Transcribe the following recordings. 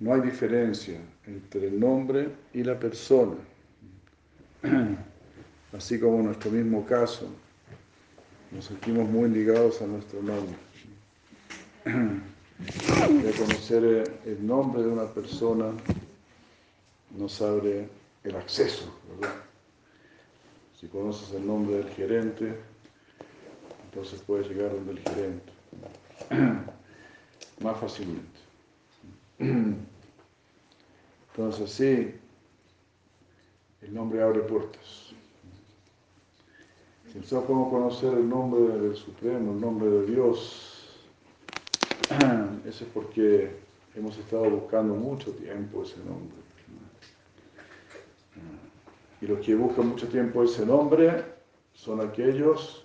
no hay diferencia entre el nombre y la persona. Así como en nuestro mismo caso, nos sentimos muy ligados a nuestro nombre. De conocer el nombre de una persona nos abre el acceso. Si conoces el nombre del gerente, entonces puedes llegar donde el gerente. Más fácilmente. Entonces sí, el nombre abre puertas. Si nosotros podemos conocer el nombre del Supremo, el nombre de Dios, eso es porque hemos estado buscando mucho tiempo ese nombre. Y los que buscan mucho tiempo ese nombre son aquellos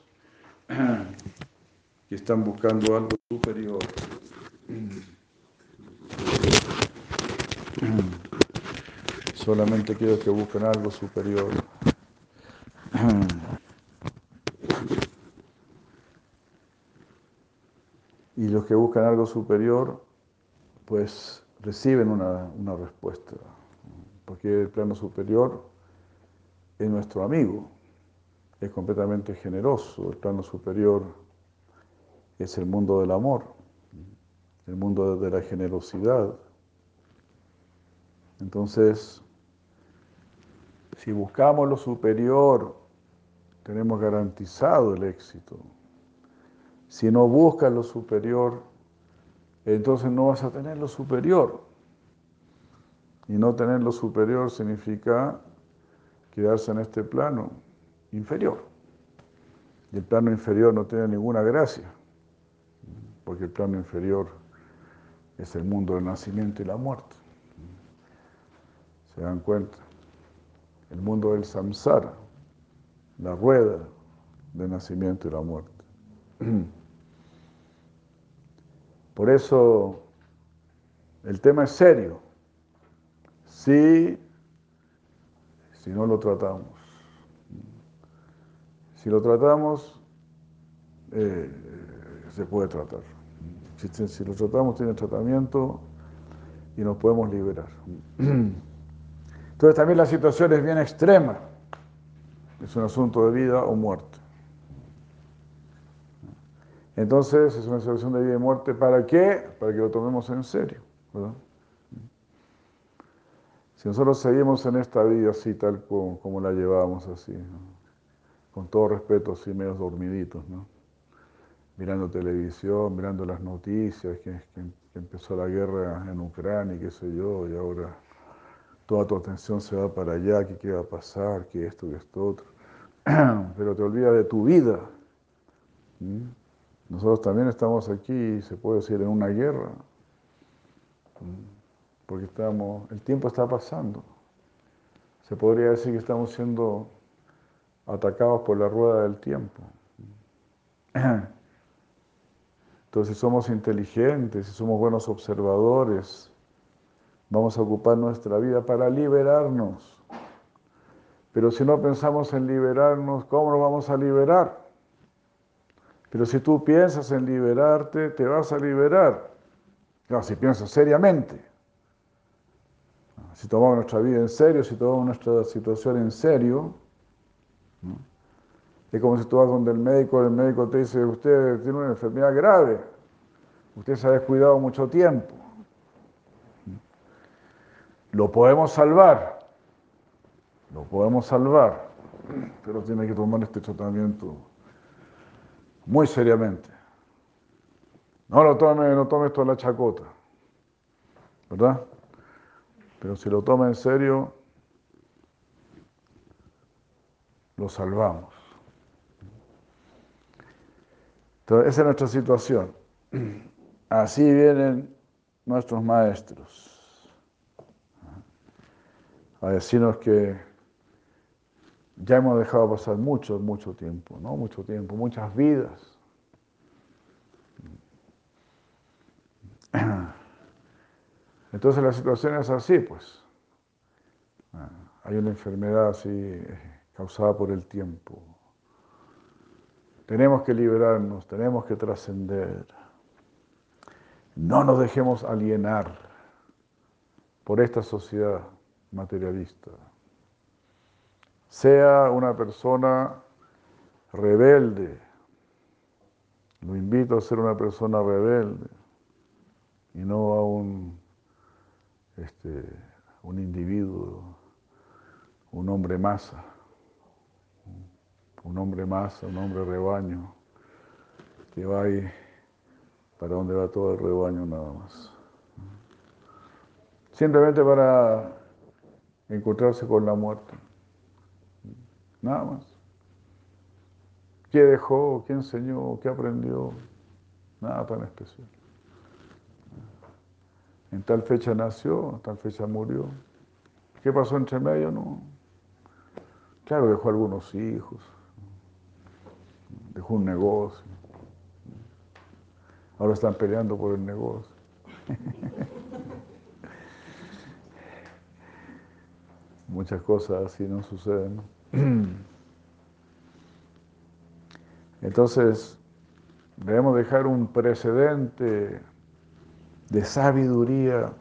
que están buscando algo superior. Solamente aquellos que buscan algo superior. Y los que buscan algo superior, pues reciben una, una respuesta. Porque el plano superior es nuestro amigo, es completamente generoso. El plano superior es el mundo del amor, el mundo de la generosidad. Entonces, si buscamos lo superior, tenemos garantizado el éxito. Si no buscas lo superior, entonces no vas a tener lo superior. Y no tener lo superior significa quedarse en este plano inferior. Y el plano inferior no tiene ninguna gracia, porque el plano inferior es el mundo del nacimiento y la muerte. ¿Se dan cuenta? El mundo del samsara, la rueda del nacimiento y la muerte. Por eso el tema es serio. Si, si no lo tratamos. Si lo tratamos, eh, se puede tratar. Si, lo tratamos, tiene tratamiento y nos podemos liberar. Entonces también la situación es bien extrema. Es un asunto de vida o muerte. Entonces es una situación de vida y muerte. ¿Para qué? Para que lo tomemos en serio. Si nosotros seguimos en esta vida así, tal como, la llevamos así, con todo respeto, así medio dormiditos, ¿no? mirando televisión, mirando las noticias, que, empezó la guerra en Ucrania y qué sé yo, y ahora toda tu atención se va para allá, que qué va a pasar, que esto, que esto otro. Pero te olvidas de tu vida. Nosotros también estamos aquí, se puede decir, en una guerra, porque estamos, el tiempo está pasando. Se podría decir que estamos siendo atacados por la rueda del tiempo. Entonces, somos inteligentes, si somos buenos observadores, vamos a ocupar nuestra vida para liberarnos. Pero si no pensamos en liberarnos, ¿cómo nos vamos a liberar? Pero si tú piensas en liberarte, te vas a liberar. Claro, si piensas seriamente. Si tomamos nuestra vida en serio, si tomamos nuestra situación en serio, es como si tú vas donde el médico, el médico te dice, usted tiene una enfermedad grave, usted se ha descuidado mucho tiempo. Lo podemos salvar, lo podemos salvar, pero tiene que tomar este tratamiento muy seriamente. No lo tome, no tome esto a la chacota, ¿verdad? Pero si lo toma en serio, lo salvamos. Entonces, esa es nuestra situación. Así vienen nuestros maestros a decirnos que ya hemos dejado pasar mucho, mucho tiempo, ¿no? Mucho tiempo, muchas vidas. Entonces la situación es así, pues. Hay una enfermedad así eh, causada por el tiempo. Tenemos que liberarnos, tenemos que trascender. No nos dejemos alienar por esta sociedad materialista. Sea una persona rebelde. Lo invito a ser una persona rebelde y no a un, este, un individuo, un hombre masa, un hombre masa, un hombre rebaño, que va ahí para donde va todo el rebaño nada más. Simplemente para encontrarse con la muerte. Nada más. ¿Qué dejó? ¿Qué enseñó? ¿Qué aprendió? Nada tan especial. En tal fecha nació, en tal fecha murió. ¿Qué pasó entre medio? No. Claro, dejó algunos hijos, dejó un negocio. Ahora están peleando por el negocio. Muchas cosas así no suceden. Entonces, debemos dejar un precedente de sabiduría,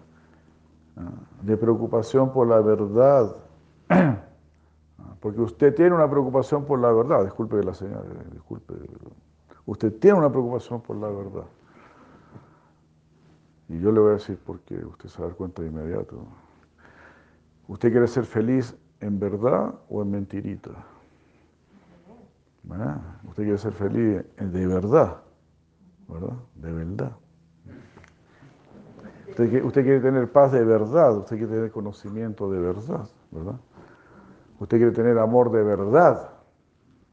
de preocupación por la verdad. Porque usted tiene una preocupación por la verdad, disculpe la señora, disculpe. Usted tiene una preocupación por la verdad. Y yo le voy a decir por qué, usted se va a dar cuenta de inmediato. ¿Usted quiere ser feliz en verdad o en mentirita? Usted quiere ser feliz de verdad, ¿verdad? De verdad. Usted, usted, quiere tener paz de verdad, usted quiere tener conocimiento de verdad, ¿verdad? Usted quiere tener amor de verdad.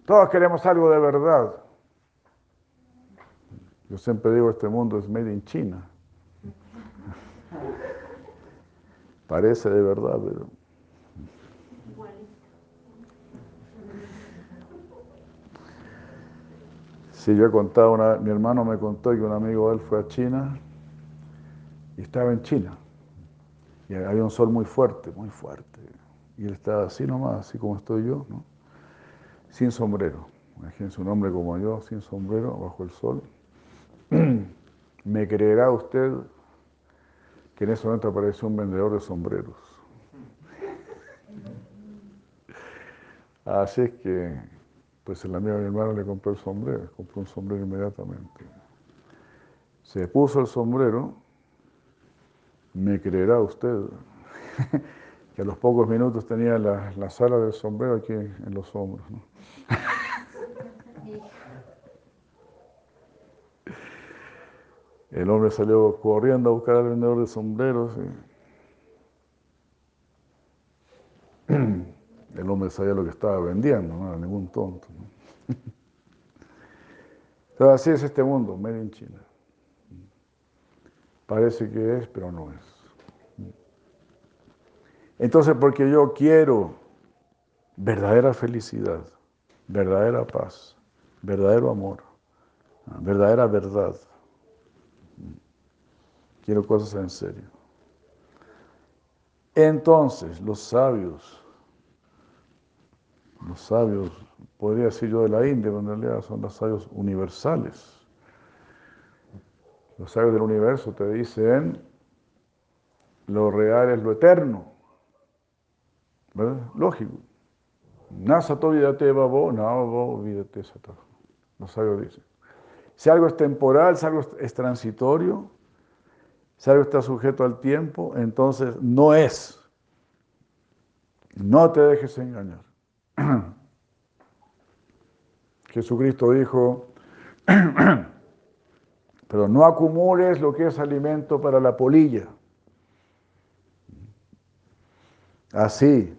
Todos queremos algo de verdad. Yo siempre digo, este mundo es made in China. Parece de verdad, pero Sí, yo he contado, una, mi hermano me contó que un amigo de él fue a China y estaba en China. Y había un sol muy fuerte, muy fuerte. Y él estaba así nomás, así como estoy yo, ¿no? sin sombrero. Imagínense un hombre como yo, sin sombrero, bajo el sol. ¿Me creerá usted que en ese momento apareció un vendedor de sombreros? Así es que pues el amigo de mi hermano le compró el sombrero, compró un sombrero inmediatamente. Se puso el sombrero, me creerá usted, que a los pocos minutos tenía la, sala del sombrero aquí en los hombros. El hombre salió corriendo a buscar al vendedor de sombreros. El hombre sabía lo que estaba vendiendo, no era ningún tonto. Pero así es este mundo, medio en China. Parece que es, pero no es. Entonces, porque yo quiero verdadera felicidad, verdadera paz, verdadero amor, verdadera verdad. Quiero cosas en serio. Entonces, los sabios los sabios, podría decir yo de la India, pero en realidad son los sabios universales. Los sabios del universo te dicen, lo real es lo eterno. ¿Verdad? Lógico. Nasato vidate babo, no vidate. Los sabios dicen. Si algo es temporal, si algo es transitorio, si algo está sujeto al tiempo, entonces no es. No te dejes engañar. Jesucristo dijo, pero no acumules lo que es alimento para la polilla. Así,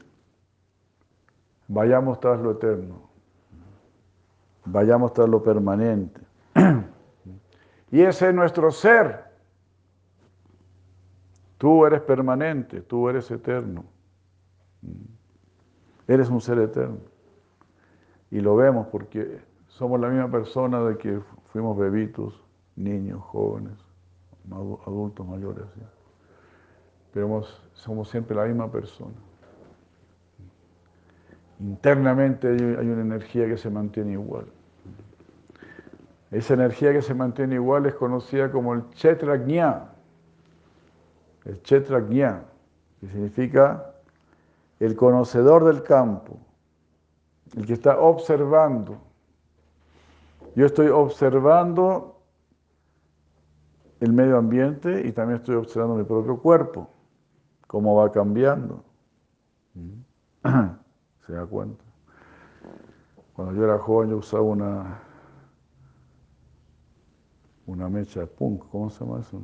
vayamos tras lo eterno, vayamos tras lo permanente. Y ese es nuestro ser. Tú eres permanente, tú eres eterno. Eres un ser eterno. Y lo vemos porque somos la misma persona de que fuimos bebitos, niños, jóvenes, adultos mayores. Pero somos siempre la misma persona. Internamente hay una energía que se mantiene igual. Esa energía que se mantiene igual es conocida como el Chetragnya. El Chetragnya, que significa el conocedor del campo, el que está observando. Yo estoy observando el medio ambiente y también estoy observando mi propio cuerpo, cómo va cambiando. ¿Se da cuenta? Cuando yo era joven yo usaba una, una mecha punk, ¿cómo se llama eso?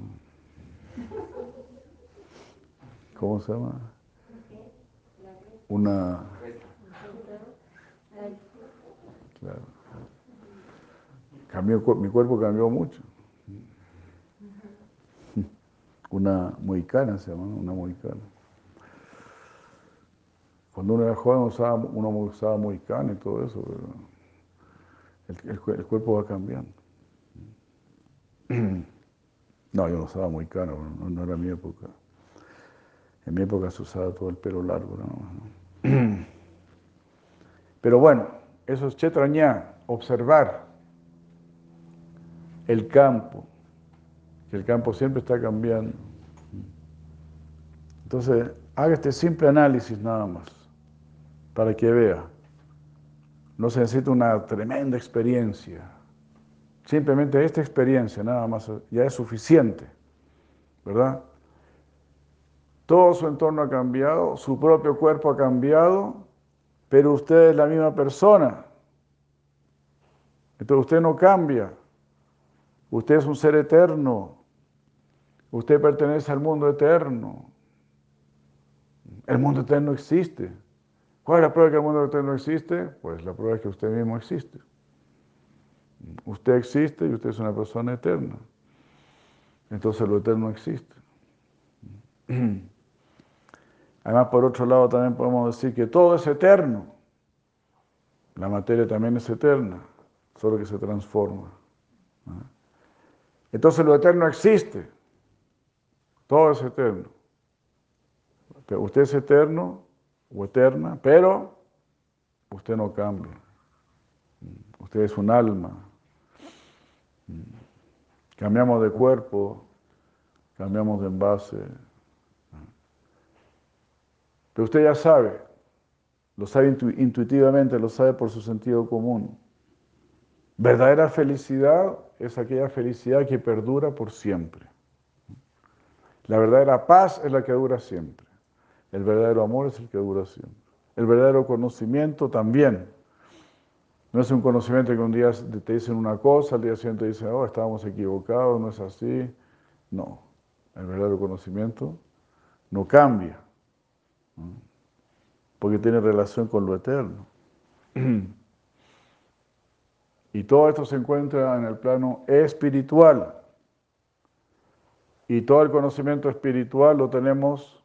¿Cómo se llama? Una... Claro. Cambió, mi cuerpo cambió mucho. Una mohicana se llama, una mohicana. Cuando uno era joven usaba, uno usaba mohicana y todo eso, pero el, cuerpo va cambiando. No, yo no usaba mohicana, no, no era mi época. En mi época se usaba todo el pelo largo. ¿no? Pero bueno, eso es chetrañá, observar el campo, que el campo siempre está cambiando. Entonces, haga este simple análisis nada más, para que vea. No se necesita una tremenda experiencia. Simplemente esta experiencia nada más ya es suficiente, ¿verdad? Todo su entorno ha cambiado, su propio cuerpo ha cambiado, pero usted es la misma persona. Entonces usted no cambia. Usted es un ser eterno. Usted pertenece al mundo eterno. El mundo eterno existe. ¿Cuál es la prueba de que el mundo eterno existe? Pues la prueba es que usted mismo existe. Usted existe y usted es una persona eterna. Entonces lo eterno existe. Además, por otro lado, también podemos decir que todo es eterno. La materia también es eterna, solo que se transforma. Entonces lo eterno existe. Todo es eterno. Usted es eterno o eterna, pero usted no cambia. Usted es un alma. Cambiamos de cuerpo, cambiamos de envase. Pero usted ya sabe, lo sabe intuitivamente, lo sabe por su sentido común. Verdadera felicidad es aquella felicidad que perdura por siempre. La verdadera paz es la que dura siempre. El verdadero amor es el que dura siempre. El verdadero conocimiento también. No es un conocimiento que un día te dicen una cosa, al día siguiente te dicen, oh, estábamos equivocados, no es así. No, el verdadero conocimiento no cambia, porque tiene relación con lo eterno. Y todo esto se encuentra en el plano espiritual. Y todo el conocimiento espiritual lo tenemos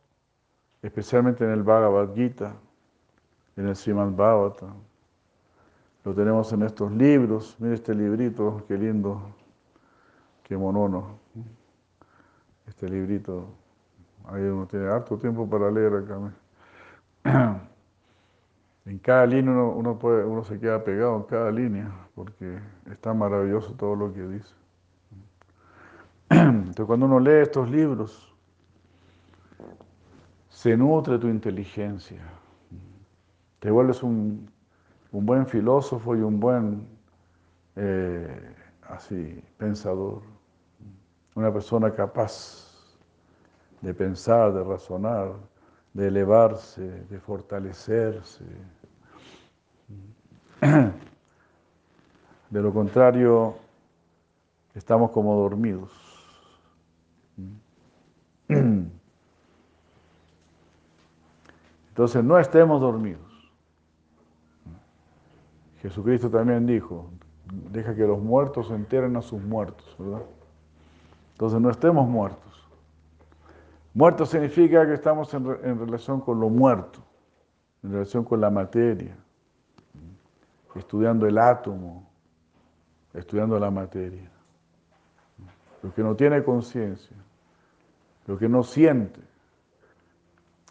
especialmente en el Bhagavad Gita, en el Srimad Bhagavata. Lo tenemos en estos libros. Mira este librito, qué lindo, qué monono. Este librito, ahí uno tiene harto tiempo para leer acá. En cada línea uno, se queda pegado en cada línea, porque está maravilloso todo lo que dice. Entonces cuando uno lee estos libros, se nutre tu inteligencia. Te vuelves un, buen filósofo y un buen eh, así, pensador. Una persona capaz de pensar, de razonar, de elevarse, de fortalecerse. De lo contrario, estamos como dormidos. Entonces no estemos dormidos. Jesucristo también dijo, deja que los muertos enteren a sus muertos, ¿verdad? Entonces no estemos muertos. Muerto significa que estamos en, relación con lo muerto, en relación con la materia, estudiando el átomo, estudiando la materia. Lo que no tiene conciencia, lo que no siente,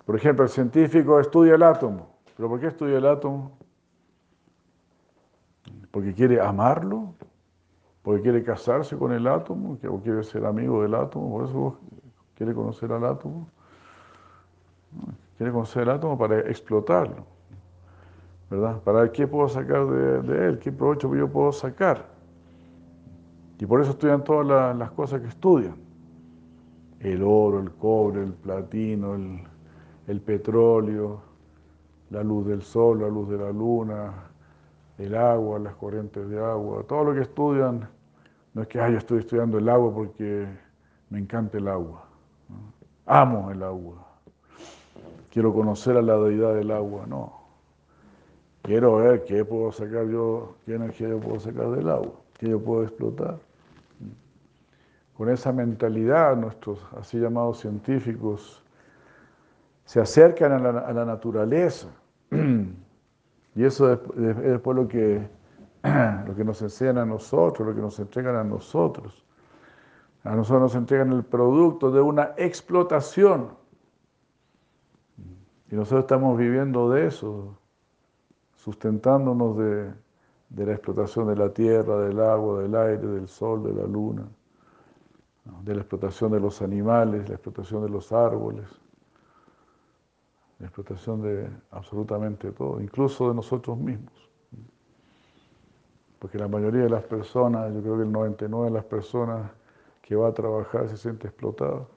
por ejemplo, el científico estudia el átomo. ¿Pero por qué estudia el átomo? ¿Porque quiere amarlo? porque quiere casarse con el átomo, o quiere ser amigo del átomo, por eso quiere conocer al átomo. Quiere conocer el átomo para explotarlo, ¿verdad? Para ver qué puedo sacar de, él, qué provecho yo puedo sacar. Y por eso estudian todas las, cosas que estudian. El oro, el cobre, el platino, el, petróleo, la luz del sol, la luz de la luna, el agua, las corrientes de agua, todo lo que estudian, no es que yo estoy estudiando el agua porque me encanta el agua, amo el agua, quiero conocer a la deidad del agua, no. Quiero ver qué puedo sacar yo, qué energía yo puedo sacar del agua, qué yo puedo explotar. Con esa mentalidad, nuestros así llamados científicos se acercan a la, naturaleza Y eso es, después lo que, lo que nos enseñan a nosotros, lo que nos entregan a nosotros. A nosotros nos entregan el producto de una explotación. Y nosotros estamos viviendo de eso, sustentándonos de, de la explotación de la tierra, del agua, del aire, del sol, de la luna, de la explotación de los animales, la explotación de los árboles la explotación de absolutamente todo, incluso de nosotros mismos. Porque la mayoría de las personas, yo creo que el 99 de las personas que va a trabajar se siente explotado.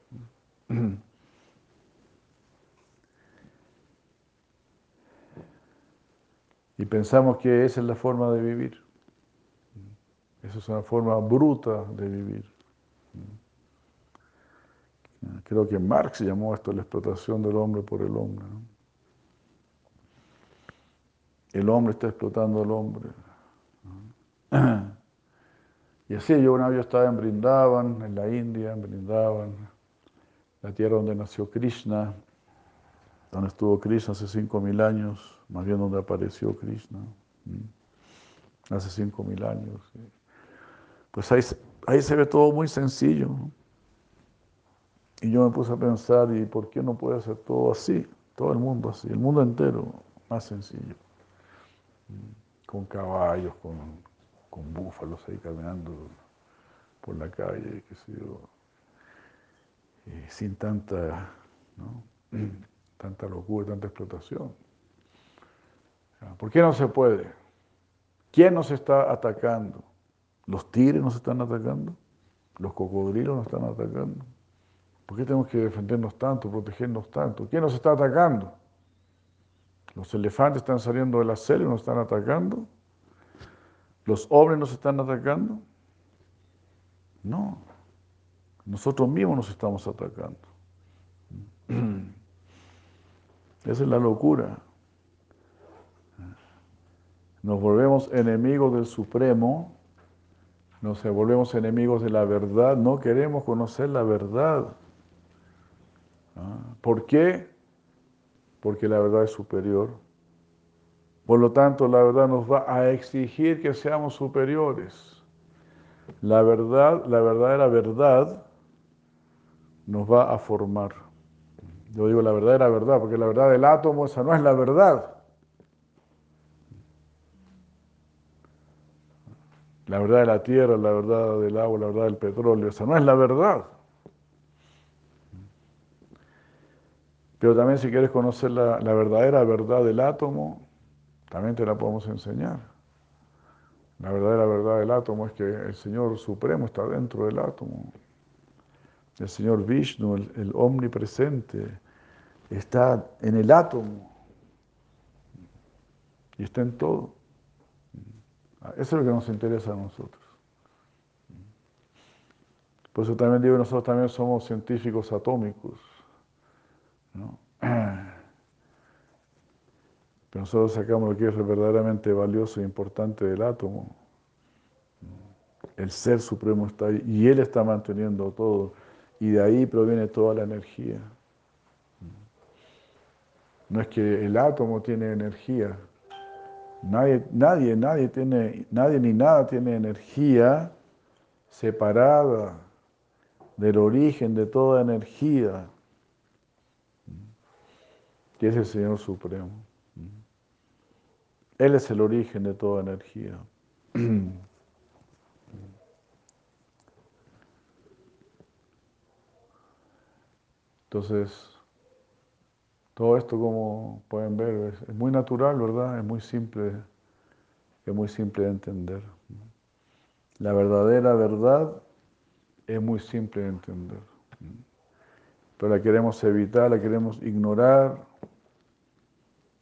Y pensamos que esa es la forma de vivir. Esa es una forma bruta de vivir. Creo que Marx llamó esto la explotación del hombre por el hombre. El hombre está explotando al hombre. Y así yo una vez estaba en Brindavan, en la India, en Brindavan, la tierra donde nació Krishna, donde estuvo Krishna hace cinco mil años, más bien donde apareció Krishna, hace cinco mil años. Pues ahí, ahí se ve todo muy sencillo. Y yo me puse a pensar, ¿y por qué no puede ser todo así? Todo el mundo así, el mundo entero más sencillo. Con caballos, con, con búfalos ahí caminando por la calle, qué sé. Eh, sin tanta, ¿no? tanta locura, tanta explotación. ¿Por qué no se puede? ¿Quién nos está atacando? ¿Los tigres nos están atacando? ¿Los cocodrilos nos están atacando? ¿Por qué tenemos que defendernos tanto, protegernos tanto? ¿Quién nos está atacando? ¿Los elefantes están saliendo de la selva y nos están atacando? ¿Los hombres nos están atacando? No. Nosotros mismos nos estamos atacando. Esa es la locura. Nos volvemos enemigos del Supremo, nos volvemos enemigos de la verdad, no queremos conocer la verdad. Ah, ¿Por qué? Porque la verdad es superior. Por lo tanto, la verdad nos va a exigir que seamos superiores. La verdad, la verdadera verdad, nos va a formar. Yo digo la verdadera verdad, porque la verdad del átomo, esa no es la verdad. La verdad de la tierra, la verdad del agua, la verdad del petróleo, esa no es la verdad. Pero también si quieres conocer la, verdadera verdad del átomo, también te la podemos enseñar. La verdadera verdad del átomo es que el Señor Supremo está dentro del átomo. El Señor Vishnu, el, omnipresente, está en el átomo y está en todo. Eso es lo que nos interesa a nosotros. Por eso también digo, nosotros también somos científicos atómicos. Pero nosotros sacamos lo que es verdaderamente valioso e importante del átomo. El ser supremo está ahí y Él está manteniendo todo. Y de ahí proviene toda la energía. No es que el átomo tiene energía. Nadie, nadie, nadie tiene, nadie ni nada tiene energía separada del origen de toda energía que es el Señor Supremo. Él es el origen de toda energía. Entonces, todo esto, como pueden ver, es, muy natural, ¿verdad? Es muy simple, es muy simple de entender. La verdadera verdad es muy simple de entender. Pero la queremos evitar, la queremos ignorar,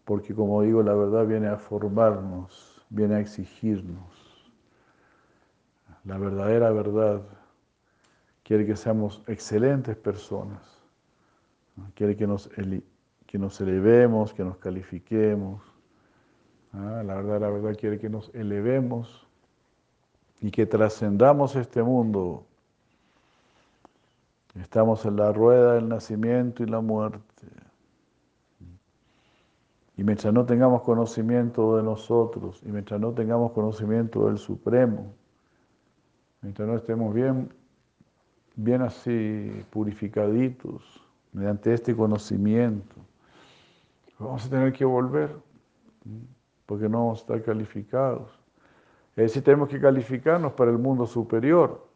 porque como digo, la verdad viene a formarnos, viene a exigirnos. La verdadera verdad quiere que seamos excelentes personas, quiere que nos que nos elevemos, que nos califiquemos. La verdad, la verdad quiere que nos elevemos y que trascendamos este mundo. Estamos en la rueda del nacimiento y la muerte. Y mientras no tengamos conocimiento de nosotros, y mientras no tengamos conocimiento del Supremo, mientras no estemos bien, bien así purificaditos, mediante este conocimiento, vamos a tener que volver, porque no vamos a estar calificados. Es decir, tenemos que calificarnos para el mundo superior.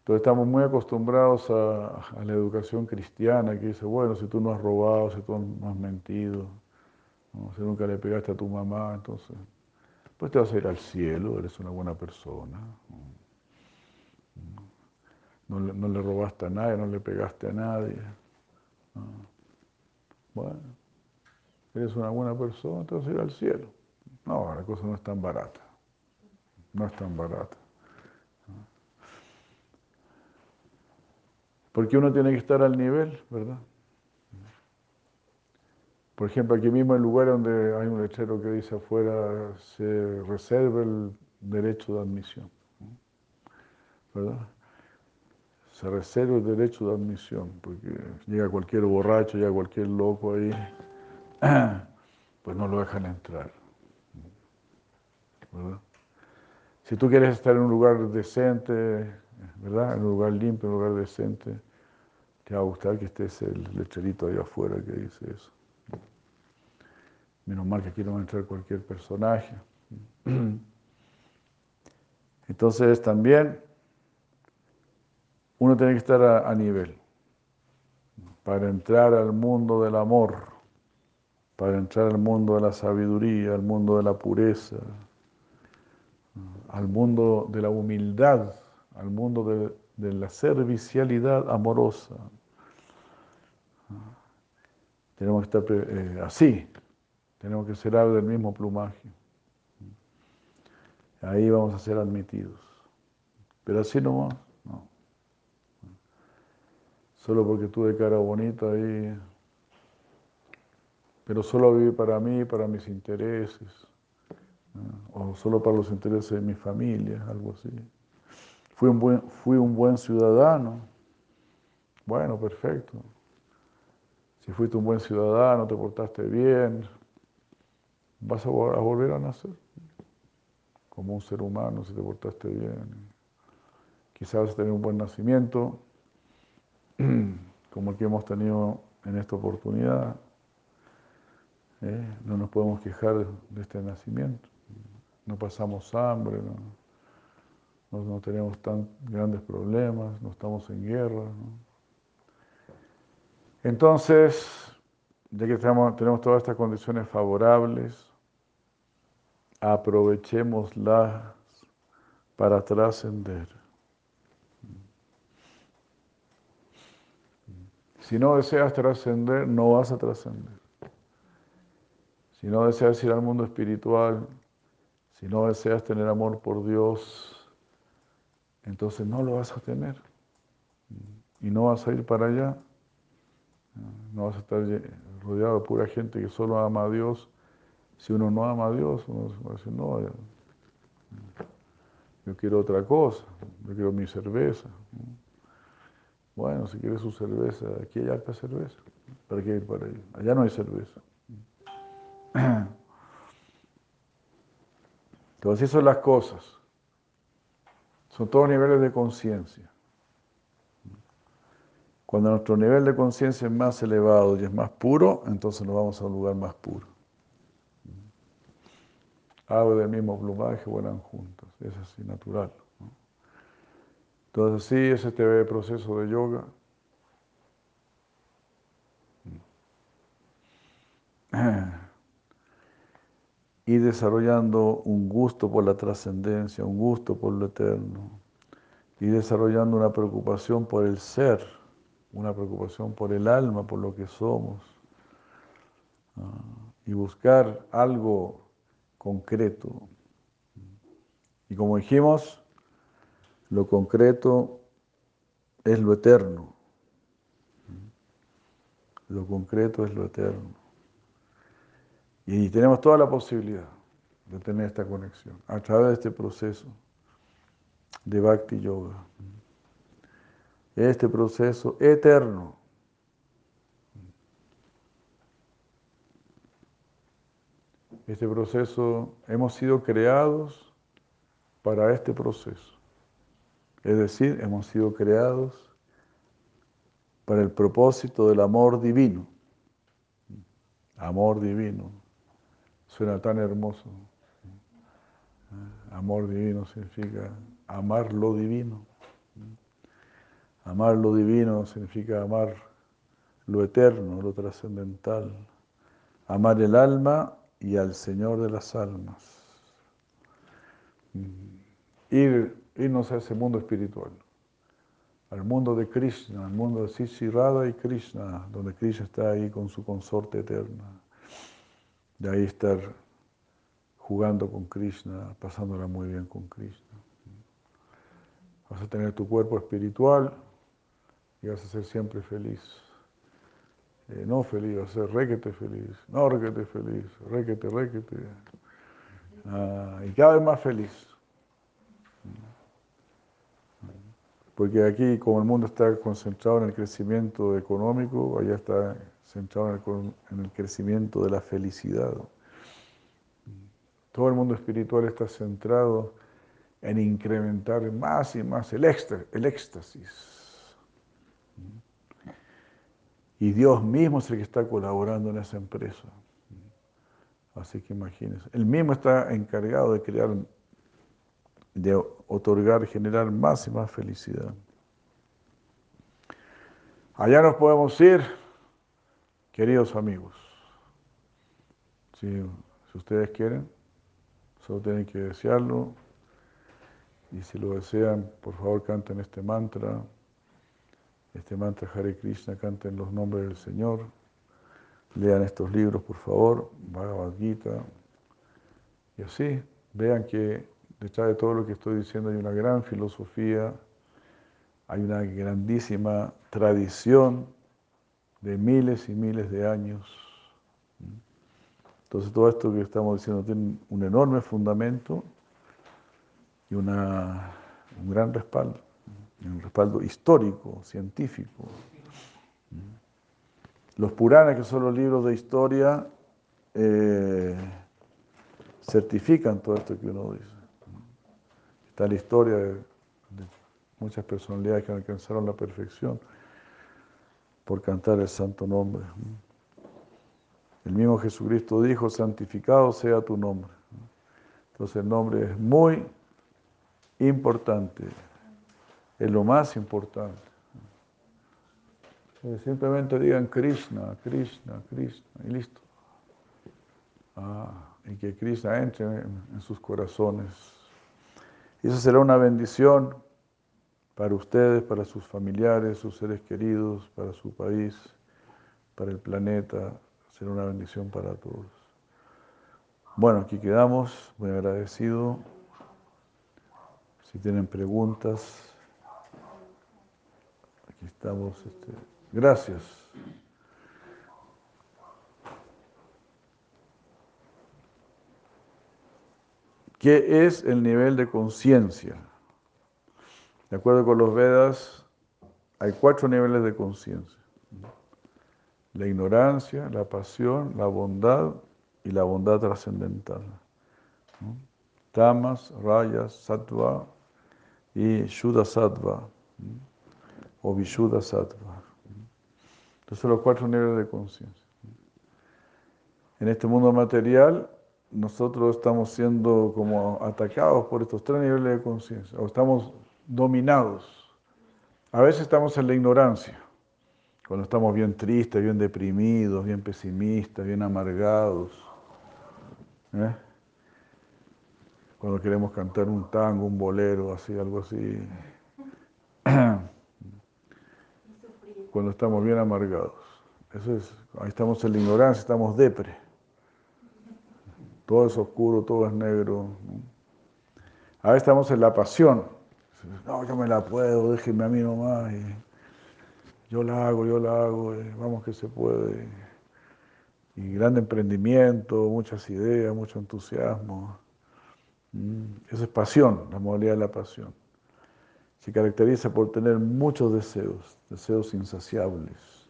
Entonces estamos muy acostumbrados a, la educación cristiana que dice, bueno, si tú no has robado, si tú no has mentido, si nunca le pegaste a tu mamá, entonces, pues te vas a ir al cielo, eres una buena persona. No, no le robaste a nadie, no le pegaste a nadie. Bueno, eres una buena persona, te vas a ir al cielo. No, la cosa no es tan barata. No es tan barata. Porque uno tiene que estar al nivel, ¿verdad? Por ejemplo, aquí mismo el lugar donde hay un lechero que dice afuera se reserva el derecho de admisión. ¿Verdad? se reserva el derecho de admisión, porque llega cualquier borracho, llega cualquier loco ahí, pues no lo dejan entrar. Si tú quieres estar en un lugar decente, ¿verdad? En un lugar limpio, en un lugar decente, te va a gustar que estés el lecherito ahí afuera que dice eso. Menos mal que aquí no va a entrar cualquier personaje. Entonces también uno tiene que estar a, nivel para entrar al mundo del amor, para entrar al mundo de la sabiduría, al mundo de la pureza, al mundo de la humildad, al mundo de, la servicialidad amorosa. Tenemos que estar eh, así, tenemos que ser algo del mismo plumaje. Ahí vamos a ser admitidos. Pero así nomás solo porque tuve cara bonita ahí, pero solo viví para mí, para mis intereses, o solo para los intereses de mi familia, algo así. Fui un buen, fui un buen ciudadano. Bueno, perfecto. Si fuiste un buen ciudadano, te portaste bien, vas a, volver a nacer como un ser humano si te portaste bien. Quizás tener un buen nacimiento, como el que hemos tenido en esta oportunidad, ¿eh? no nos podemos quejar de este nacimiento. No pasamos hambre, no, tenemos tan grandes problemas, no estamos en guerra. Entonces, ya que tenemos, todas estas condiciones favorables, aprovechémoslas para trascender. Si no deseas trascender, no vas a trascender. Si no deseas ir al mundo espiritual, si no deseas tener amor por Dios, entonces no lo vas a tener. Y no vas a ir para allá. No vas a estar rodeado de pura gente que solo ama a Dios. Si uno no ama a Dios, uno va a decir, no, yo quiero otra cosa, yo quiero mi cerveza. Bueno, si quiere su cerveza, aquí hay harta cerveza. ¿Para qué ir para allá? Allá no hay cerveza. Entonces, así son las cosas. Son todos niveles de conciencia. Cuando nuestro nivel de conciencia es más elevado y es más puro, entonces nos vamos a un lugar más puro. Aves del mismo plumaje vuelan juntos. Es así, natural. Entonces sí, ese este proceso de yoga. Y desarrollando un gusto por la trascendencia, un gusto por lo eterno. Y desarrollando una preocupación por el ser, una preocupación por el alma, por lo que somos. Ah, y buscar algo concreto. Y como dijimos, lo concreto es lo eterno. Lo concreto es lo eterno. Y tenemos toda la posibilidad de tener esta conexión a través de este proceso de Bhakti Yoga. Este proceso eterno. Este proceso, hemos sido creados para este proceso. Es decir, hemos sido creados para el propósito del amor divino. Amor divino. Suena tan hermoso. Amor divino significa amar lo divino. Amar lo divino significa amar lo eterno, lo trascendental. Amar el alma y al Señor de las almas. Ir, irnos a ese mundo espiritual, al mundo de Krishna, al mundo de Sisi Radha y Krishna, donde Krishna está ahí con su consorte eterna de ahí estar jugando con Krishna, pasándola muy bien con Krishna. Vas a tener tu cuerpo espiritual y vas a ser siempre feliz. Eh, no feliz, vas a ser requete feliz, no requete feliz, requete, requete. Ah, y cada vez más feliz. Porque aquí, como el mundo está concentrado en el crecimiento económico, allá está centrado en el, crecimiento de la felicidad. Todo el mundo espiritual está centrado en incrementar más y más el, el éxtasis. Y Dios mismo es el que está colaborando en esa empresa. Así que imagínense, Él mismo está encargado de crear, de otorgar, generar más y más felicidad. Allá nos podemos ir Queridos amigos, si, ustedes quieren, solo tienen que desearlo. Y si lo desean, por favor canten este mantra. Este mantra Hare Krishna, canten los nombres del Señor. Lean estos libros, por favor, Bhagavad Gita. Y así, vean que detrás de todo lo que estoy diciendo hay una gran filosofía, hay una grandísima tradición de miles y miles de años. Entonces todo esto que estamos diciendo tiene un enorme fundamento y una, un gran respaldo, un respaldo histórico, científico. Los Puranas, que son los libros de historia, eh, certifican todo esto que uno dice. Está la historia de muchas personalidades que alcanzaron la perfección por cantar el santo nombre. El mismo Jesucristo dijo, santificado sea tu nombre. Entonces el nombre es muy importante, es lo más importante. Simplemente digan Krishna, Krishna, Krishna y listo. Ah, y que Krishna entre en, en sus corazones. Y eso será una bendición para ustedes, para sus familiares, sus seres queridos, para su país, para el planeta. Será una bendición para todos. Bueno, aquí quedamos, muy agradecido. Si tienen preguntas, estamos. Este, gracias. ¿Qué es el nivel de conciencia? De acuerdo con los Vedas, hay cuatro niveles de conciencia. La ignorancia, la pasión, la bondad y la bondad trascendental. Tamas, rayas, sattva y shuddha sattva o vishuddha sattva. Son los cuatro niveles de conciencia. En este mundo material, nosotros estamos siendo como atacados por estos tres niveles de conciencia, o estamos dominados A veces estamos en la ignorancia, cuando estamos bien tristes, bien deprimidos, bien pesimistas, bien amargados. ¿eh? Cuando queremos cantar un tango, un bolero, así, algo así. Cuando estamos bien amargados. Eso es, ahí estamos en la ignorancia, estamos depre. Todo es oscuro, todo es negro. Ahora estamos en la pasión. No, yo me la puedo, déjenme a mí nomás. yo la hago, yo la hago, vamos que se puede. Y gran emprendimiento, muchas ideas, mucho entusiasmo. Mm, Esa es pasión, la modalidad de la pasión. Se caracteriza por tener muchos deseos, deseos insaciables.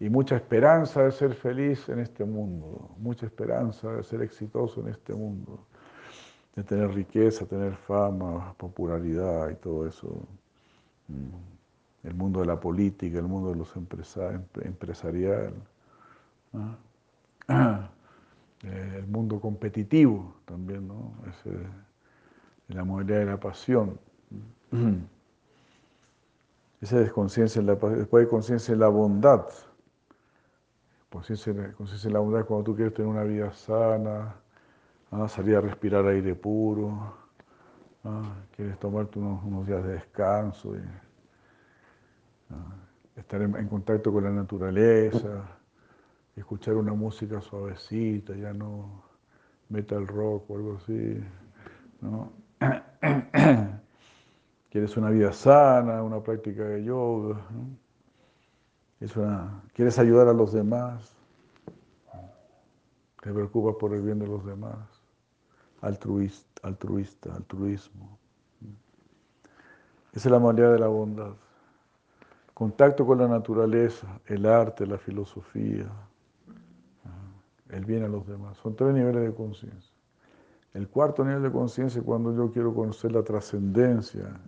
Y mucha esperanza de ser feliz en este mundo, mucha esperanza de ser exitoso en este mundo de tener riqueza, tener fama, popularidad y todo eso. Mm. El mundo de la política, el mundo de los empresarios, empresarial, eh, el mundo competitivo también, ¿no? La modalidad de la pasión. Esa desconciencia en la después de conciencia en la bondad. Conciencia en la bondad cuando tú quieres tener una vida sana, Ah, salir a respirar aire puro, ah, quieres tomarte unos, días de descanso, ah, estar en, contacto con la naturaleza, escuchar una música suavecita, ya no metal rock o algo así. ¿no? quieres una vida sana, una práctica de yoga, quieres ayudar a los demás, te preocupas por el bien de los demás altruista, altruista, altruismo. Esa es la manera de la bondad. Contacto con la naturaleza, el arte, la filosofía, el bien a los demás. Son tres niveles de conciencia. El cuarto nivel de conciencia es cuando yo quiero conocer la trascendencia,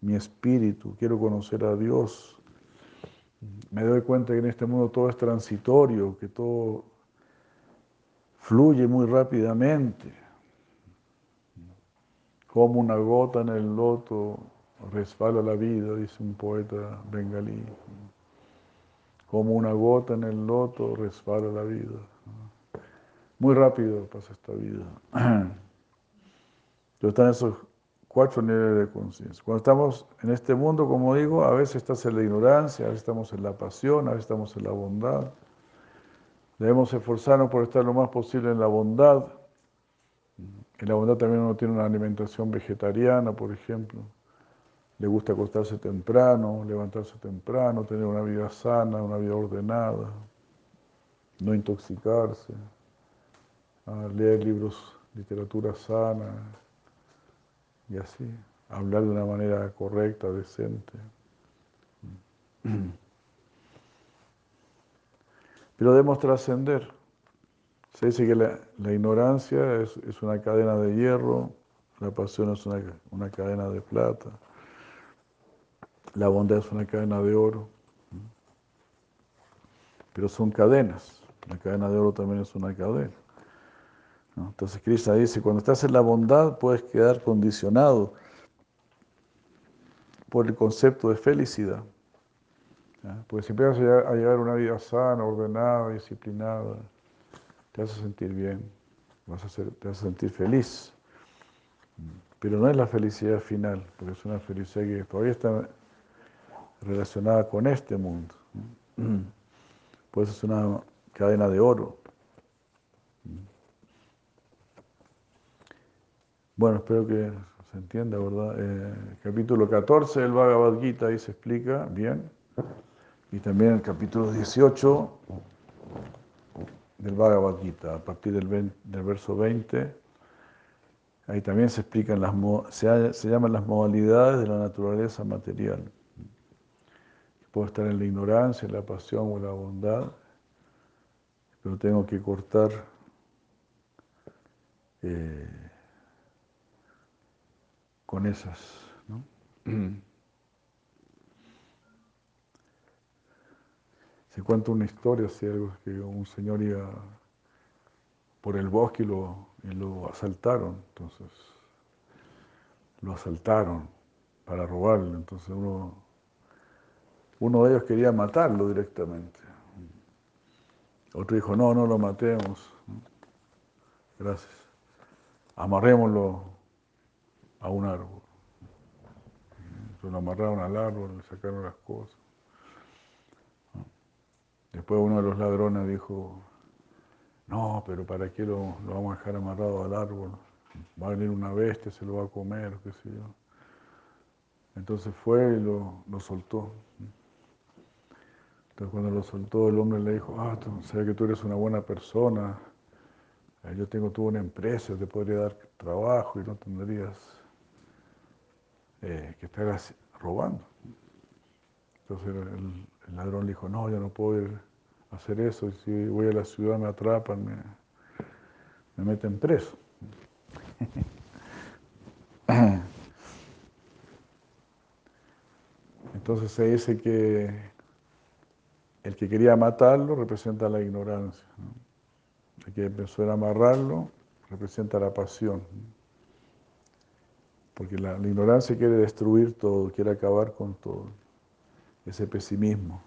mi espíritu, quiero conocer a Dios. Me doy cuenta que en este mundo todo es transitorio, que todo fluye muy rápidamente como una gota en el loto resbala la vida, dice un poeta bengalí. Como una gota en el loto resbala la vida. Muy rápido pasa esta vida. Entonces están esos cuatro niveles de conciencia. Cuando estamos en este mundo, como digo, a veces estás en la ignorancia, a veces estamos en la pasión, a veces estamos en la bondad. Debemos esforzarnos por estar lo más posible en la bondad en la bondad también uno tiene una alimentación vegetariana, por ejemplo. Le gusta acostarse temprano, levantarse temprano, tener una vida sana, una vida ordenada, no intoxicarse, ah, leer libros, literatura sana y así, hablar de una manera correcta, decente. Pero debemos trascender. Se dice que la, ignorancia es, una cadena de hierro, la pasión es una, cadena de plata, la bondad es una cadena de oro. Pero son cadenas. La cadena de oro también es una cadena. Entonces Krishna dice, cuando estás en la bondad puedes quedar condicionado por el concepto de felicidad. Porque si empiezas a llevar una vida sana, ordenada, disciplinada, te a sentir bien, vas a te vas a sentir feliz. Pero no es la felicidad final, porque es una felicidad que todavía está relacionada con este mundo. Pues es una cadena de oro. Bueno, espero que se entienda, ¿verdad? Eh, capítulo 14 del Bhagavad Gita ahí se explica bien. Y también el capítulo 18 del Bhagavad Gita, a partir del, verso 20, ahí también se explican las, se, se llaman las modalidades de la naturaleza material. Puedo estar en la ignorancia, en la pasión o en la bondad, pero tengo que cortar eh, con esas. ¿no? Se cuenta una historia, así, algo que un señor iba por el bosque y lo, lo asaltaron. Entonces, lo asaltaron para robarle. Entonces uno uno de ellos quería matarlo directamente. Otro dijo, no, no lo matemos. Gracias. Amarrémoslo a un árbol. Entonces lo amarraron al árbol, le sacaron las cosas. Después uno de los ladrones dijo, no, pero ¿para qué lo, vamos a dejar amarrado al árbol? Va a venir una bestia, se lo va a comer, qué sé yo. Entonces fue y lo, lo soltó. Entonces cuando lo soltó, el hombre le dijo, ah, tú sabes que tú eres una buena persona, eh, yo tengo toda una empresa, te podría dar trabajo y no tendrías eh, que estar robando. Entonces el, ladrón le dijo, no, yo no puedo ir a hacer eso, si voy a la ciudad me atrapan, me, me meten preso. Entonces se dice que el que quería matarlo representa la ignorancia. El que empezó a amarrarlo representa la pasión. Porque la, ignorancia quiere destruir todo, quiere acabar con todo. Ese pesimismo.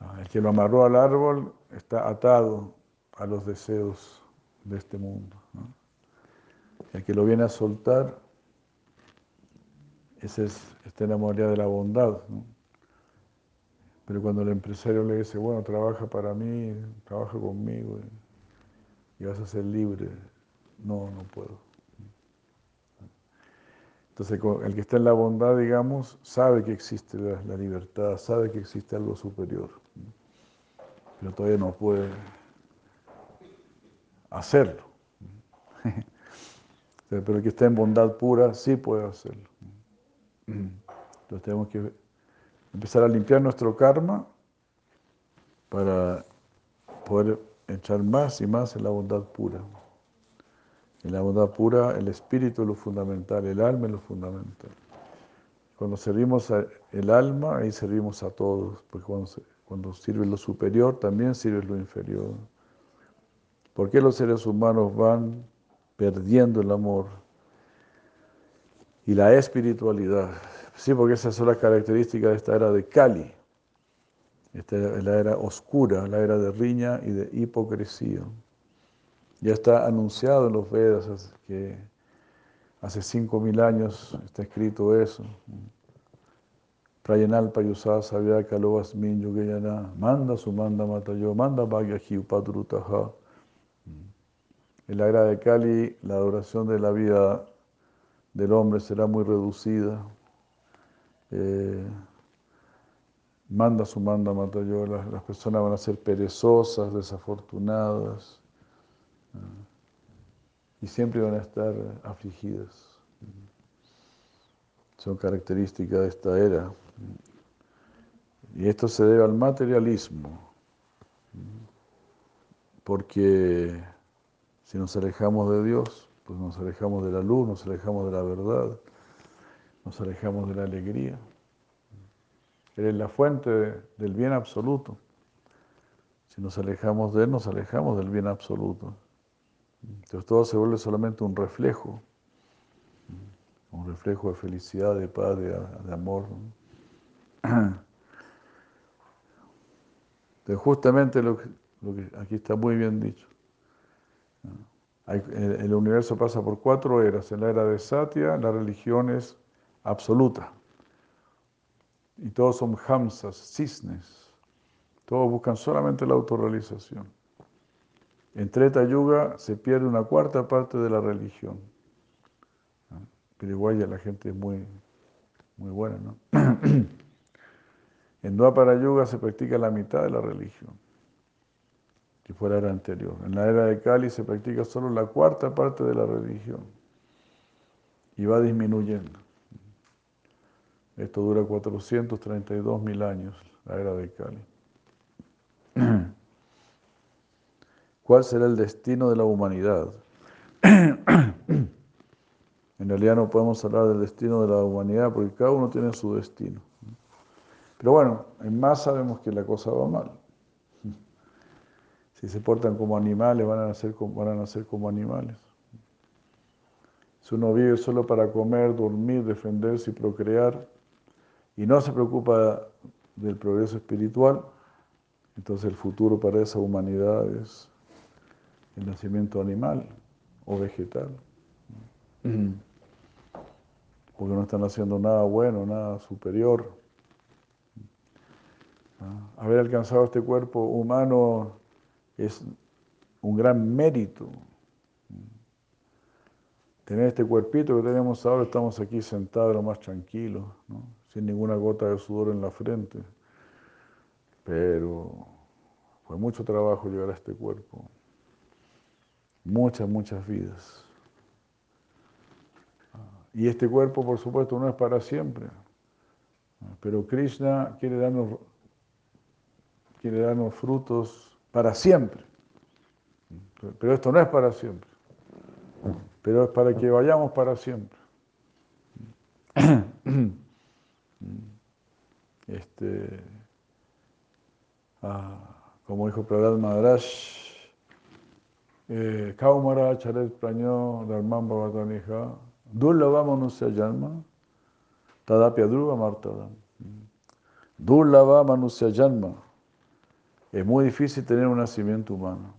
Ah, el que lo amarró al árbol está atado a los deseos de este mundo. El que lo viene a soltar, ese es, está enamorado de la bondad. Pero cuando el empresario le dice, bueno, trabaja para mí, trabaja conmigo y, vas a ser libre, no, no puedo. Entonces, el que está en la bondad, digamos, sabe que existe la, libertad, sabe que existe algo superior, pero todavía no puede hacerlo. Pero el que está en bondad pura sí puede hacerlo. Entonces tenemos que empezar a limpiar nuestro karma para poder echar más y más en la bondad pura. En la bondad pura, el espíritu es lo fundamental, el alma es lo fundamental. Cuando servimos el alma, ahí servimos a todos, porque cuando, sirve lo superior, también sirve lo inferior. ¿Por qué los seres humanos van perdiendo el amor y la espiritualidad? Sí, porque esas son las características de esta era de Kali. Esta es la era oscura, la era de riña y de hipocresía. Ya está anunciado en los Vedas que hace 5.000 años está escrito eso. Prayanalpa yusá sabya yugayana manda sumanda matayo manda bhagyahi upadrutaha. En la era de Kali, la duración de la vida del hombre será muy reducida eh, manda su manda, mata yo, las, personas van a ser perezosas, desafortunadas y siempre van a estar afligidas. Son características de esta era. Y esto se debe al materialismo, porque si nos alejamos de Dios, pues nos alejamos de la luz, nos alejamos de la verdad nos alejamos de la alegría. Él es la fuente del bien absoluto. Si nos alejamos de Él, nos alejamos del bien absoluto. Entonces todo se vuelve solamente un reflejo, un reflejo de felicidad, de paz, de, amor. Entonces justamente lo que, aquí está muy bien dicho. el universo pasa por cuatro eras. En la era de Satya, la religión es absoluta. Y todos son hamsas, cisnes. Todos buscan solamente la autorrealización. En Treta Yuga se pierde una cuarta parte de la religión. Pero igual la gente es muy, muy buena, ¿no? en Dwapara Yuga se practica la mitad de la religión, que fue la era anterior. En la era de Kali se practica solo la cuarta parte de la religión y va disminuyendo. Esto dura 432 mil años, la era de Cali. ¿Cuál será el destino de la humanidad? en realidad no podemos hablar del destino de la humanidad porque cada uno tiene su destino. Pero bueno, en más sabemos que la cosa va mal. Si se portan como animales, van a nacer como, van a nacer como animales. Si uno vive solo para comer, dormir, defenderse y procrear, y no se preocupa del progreso espiritual, entonces el futuro para esa humanidad es el nacimiento animal o vegetal. Porque no están haciendo nada bueno, nada superior. Haber alcanzado este cuerpo humano es un gran mérito. Tener este cuerpito que tenemos ahora, estamos aquí sentados lo más tranquilos, sin ninguna gota de sudor en la frente. Pero fue mucho trabajo llegar a este cuerpo. Muchas, muchas vidas. Y este cuerpo, por supuesto, no es para siempre. Pero Krishna quiere darnos, quiere darnos frutos para siempre. Pero esto no es para siempre. Pero es para que vayamos para siempre. Este, ah, como dijo Prahlad Maharaj, eh, Kaumara Charet Praño Dharmam Bhavatanija Durlava Janma Tadapya Dhruva Martada. Durlava Manusya Janma. Es muy difícil tener un nacimiento humano.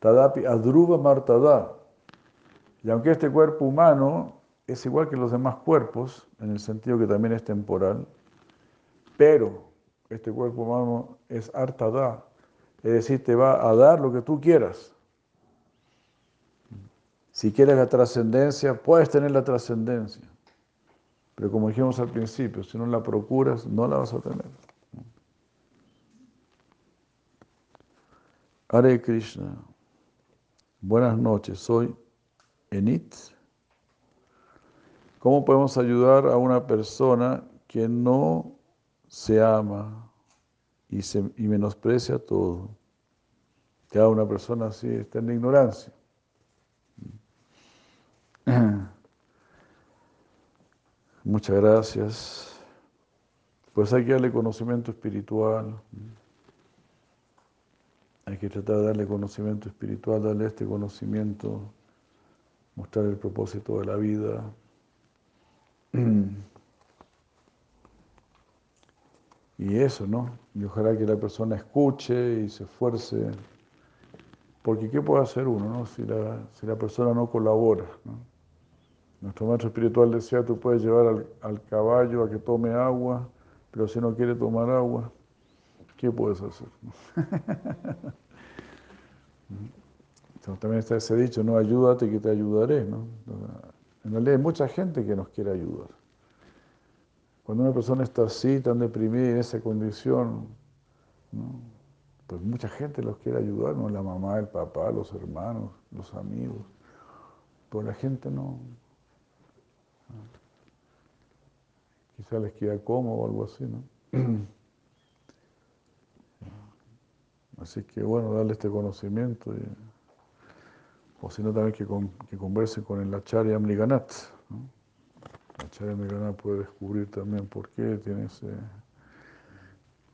Tadapi Adruva Martada. Y aunque este cuerpo humano es igual que los demás cuerpos, en el sentido que también es temporal, pero este cuerpo humano es artada, es decir, te va a dar lo que tú quieras. Si quieres la trascendencia, puedes tener la trascendencia. Pero como dijimos al principio, si no la procuras, no la vas a tener. Hare Krishna. Buenas noches, soy Enit. ¿Cómo podemos ayudar a una persona que no se ama y, se, y menosprecia todo? Que a una persona así está en ignorancia. Muchas gracias. Pues hay que darle conocimiento espiritual. Hay que tratar de darle conocimiento espiritual, darle este conocimiento mostrar el propósito de la vida. Y eso, ¿no? Y ojalá que la persona escuche y se esfuerce. Porque ¿qué puede hacer uno, no? Si la, si la persona no colabora, Nuestro maestro espiritual decía, tú puedes llevar al, al, caballo a que tome agua, pero si no quiere tomar agua, ¿qué puedes hacer? también está ese dicho, no ayúdate que te ayudaré. ¿no? En realidad hay mucha gente que nos quiere ayudar. Cuando una persona está así, tan deprimida, en esa condición, pues mucha gente los quiere ayudar, ¿no? la mamá, el papá, los hermanos, los amigos. Pero la gente no. Quizá les queda cómodo o algo así, ¿no? Así que bueno, darle este conocimiento. Y, o si no también que, con, que conversen con el Acharya Amriganat. El Acharya Amriganat puede descubrir también por qué tiene ese,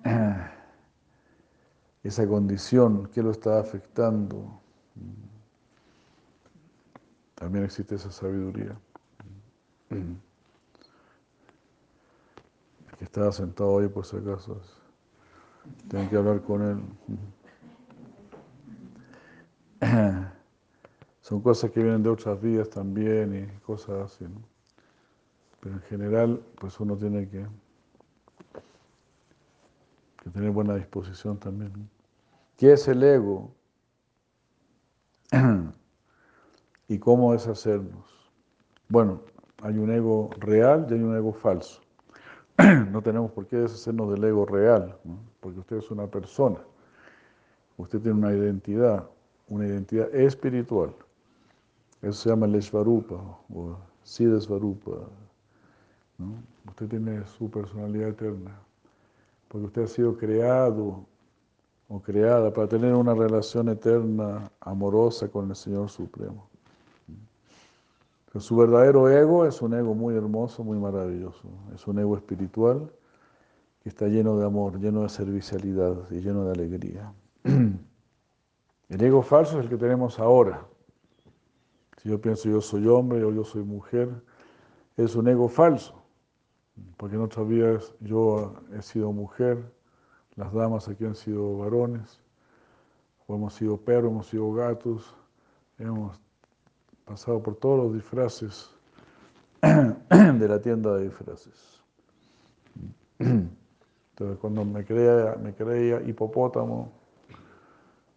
esa condición, qué lo está afectando. También existe esa sabiduría. El que estaba sentado ahí por si acaso, tienen que hablar con él. son cosas que vienen de otras vidas también y cosas así. Pero en general, pues uno tiene que tener buena disposición también. ¿Qué es el ego? ¿Y cómo deshacernos? Bueno, hay un ego real y hay un ego falso. No tenemos por qué deshacernos del ego real, porque usted es una persona. Usted tiene una identidad, una identidad espiritual. Eso se llama el Svarupa o Siddhasvarupa. ¿no? Usted tiene su personalidad eterna, porque usted ha sido creado o creada para tener una relación eterna, amorosa con el Señor Supremo. Su verdadero ego es un ego muy hermoso, muy maravilloso. Es un ego espiritual que está lleno de amor, lleno de servicialidad y lleno de alegría. El ego falso es el que tenemos ahora, si yo pienso yo soy hombre o yo soy mujer, es un ego falso. porque en otras vidas yo he sido mujer, las damas aquí han sido varones, o hemos sido perros, hemos sido gatos, hemos pasado por todos los disfraces de la tienda de disfraces. Entonces cuando me creía, me creía hipopótamo,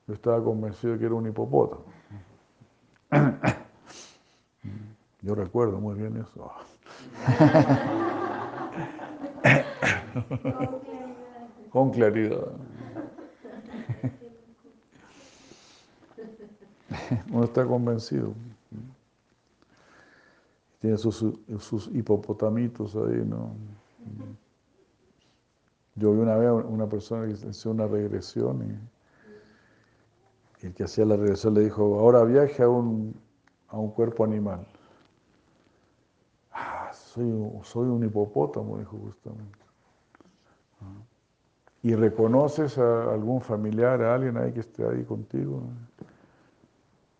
yo estaba convencido de que era un hipopótamo. Yo recuerdo muy bien eso. Con claridad. Uno está convencido. Tiene sus, sus hipopotamitos ahí, ¿no? Yo vi una vez una persona que hizo una regresión y, el que hacía la regresión le dijo, ahora viaje a un, a un cuerpo animal. Ah, soy, soy un hipopótamo, dijo justamente. ¿Y reconoces a algún familiar, a alguien ahí que esté ahí contigo?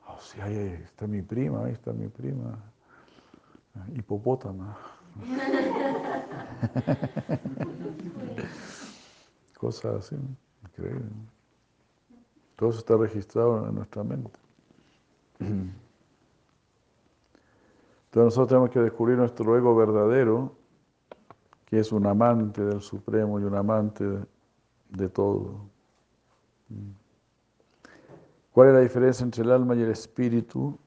Oh, sí, ahí está mi prima, ahí está mi prima, hipopótama. Cosas así, increíble. Todo eso está registrado en nuestra mente. Entonces nosotros tenemos que descubrir nuestro ego verdadero, que es un amante del Supremo y un amante de todo. ¿Cuál es la diferencia entre el alma y el espíritu?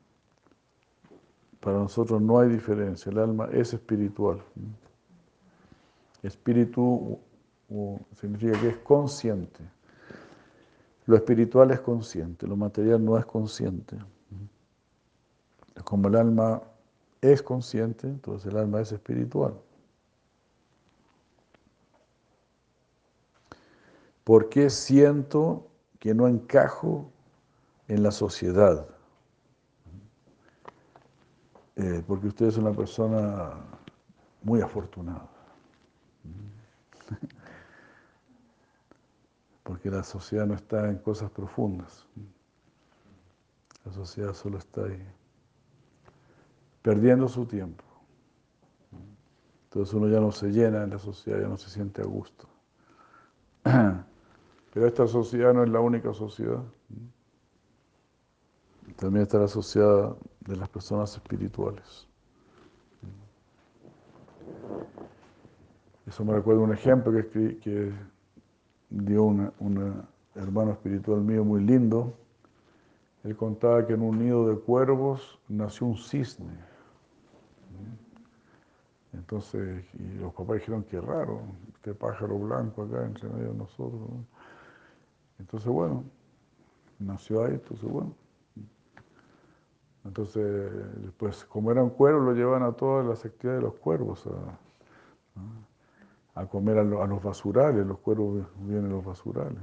Para nosotros no hay diferencia, el alma es espiritual. Espíritu significa que es consciente. Lo espiritual es consciente, lo material no es consciente. Como el alma es consciente, entonces el alma es espiritual. ¿Por qué siento que no encajo en la sociedad? Eh, porque usted es una persona muy afortunada. Porque la sociedad no está en cosas profundas. La sociedad solo está ahí, perdiendo su tiempo. Entonces uno ya no se llena en la sociedad, ya no se siente a gusto. Pero esta sociedad no es la única sociedad. También está la sociedad de las personas espirituales. Eso me recuerda un ejemplo que, que dio un hermano espiritual mío muy lindo. Él contaba que en un nido de cuervos nació un cisne. Entonces, y los papás dijeron, qué raro, este pájaro blanco acá entre medio de nosotros. Entonces, bueno, nació ahí, entonces, bueno. Entonces, después, como eran cuervos, lo llevan a todas las actividades de los cuervos, a, comer a, los basurales, los cuervos viven en los basurales.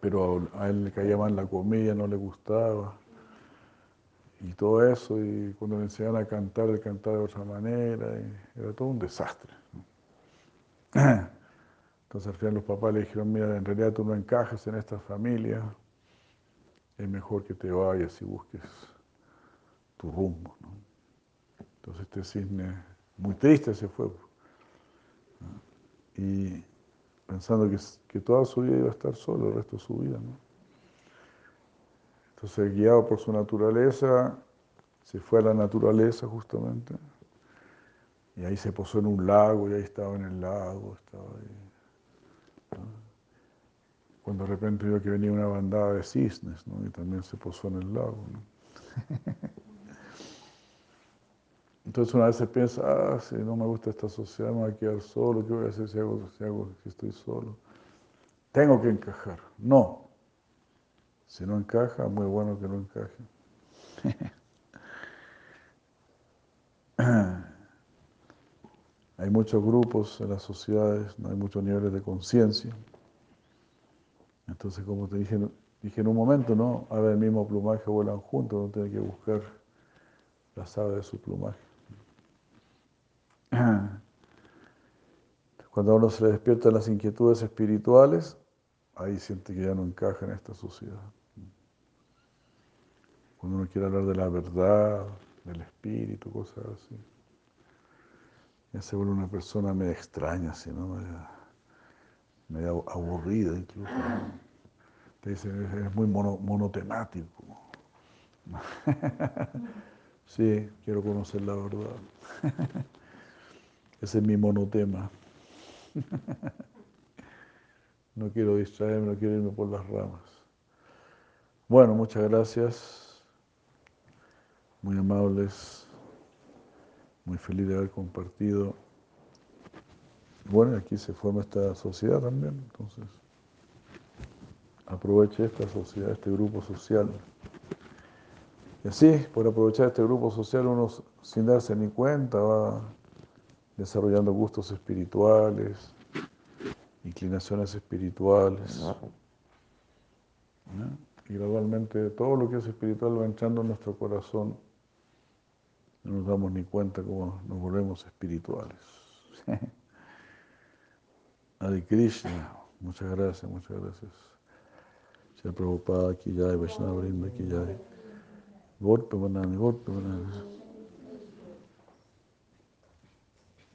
Pero a él le caía mal la comida, no le gustaba. Y todo eso, y cuando le enseñaban a cantar, le cantaba de otra manera, era todo un desastre. Entonces al final los papás le dijeron, mira, en realidad tú no encajas en esta familia, es mejor que te vayas y busques tu rumbo. Entonces este cisne, muy triste, se fue. Y pensando que, que, toda su vida iba a estar solo el resto de su vida. Entonces, guiado por su naturaleza, se fue a la naturaleza justamente. Y ahí se posó en un lago, y ahí estaba en el lago, estaba ahí cuando de repente vio que venía una bandada de cisnes, ¿no? y también se posó en el lago. Entonces una vez se piensa, ah, si no me gusta esta sociedad, me voy a quedar solo, ¿qué voy a hacer si, hago, si, hago, si estoy solo? Tengo que encajar. No. Si no encaja, muy bueno que no encaje. Hay muchos grupos en las sociedades, no hay muchos niveles de conciencia. Entonces, como te dije, dije en un momento, ¿no? Ahora el mismo plumaje vuelan juntos, uno tiene que buscar la aves de su plumaje. Cuando a uno se le despiertan las inquietudes espirituales, ahí siente que ya no encaja en esta sociedad. Cuando uno quiere hablar de la verdad, del espíritu, cosas así. Ya se vuelve una persona medio extraña, así, ¿no? Medio, aburrida incluso. Te dicen, es muy monotemático. sí, quiero conocer la verdad. Ese es mi monotema. No quiero distraerme, no quiero irme por las ramas. Bueno, muchas gracias. Muy amables. Muy feliz de haber compartido. Bueno, aquí se forma esta sociedad también, entonces aproveche esta sociedad, este grupo social. Y así, por aprovechar este grupo social, uno sin darse ni cuenta va desarrollando gustos espirituales, inclinaciones espirituales. Y gradualmente todo lo que es espiritual va entrando en nuestro corazón. No nos damos ni cuenta cómo nos volvemos espirituales. Adi Krishna, muchas gracias, muchas gracias. Se Prabhupada aquí ya, Vaishnava Brinda aquí ya. Golpe banana, golpe banana.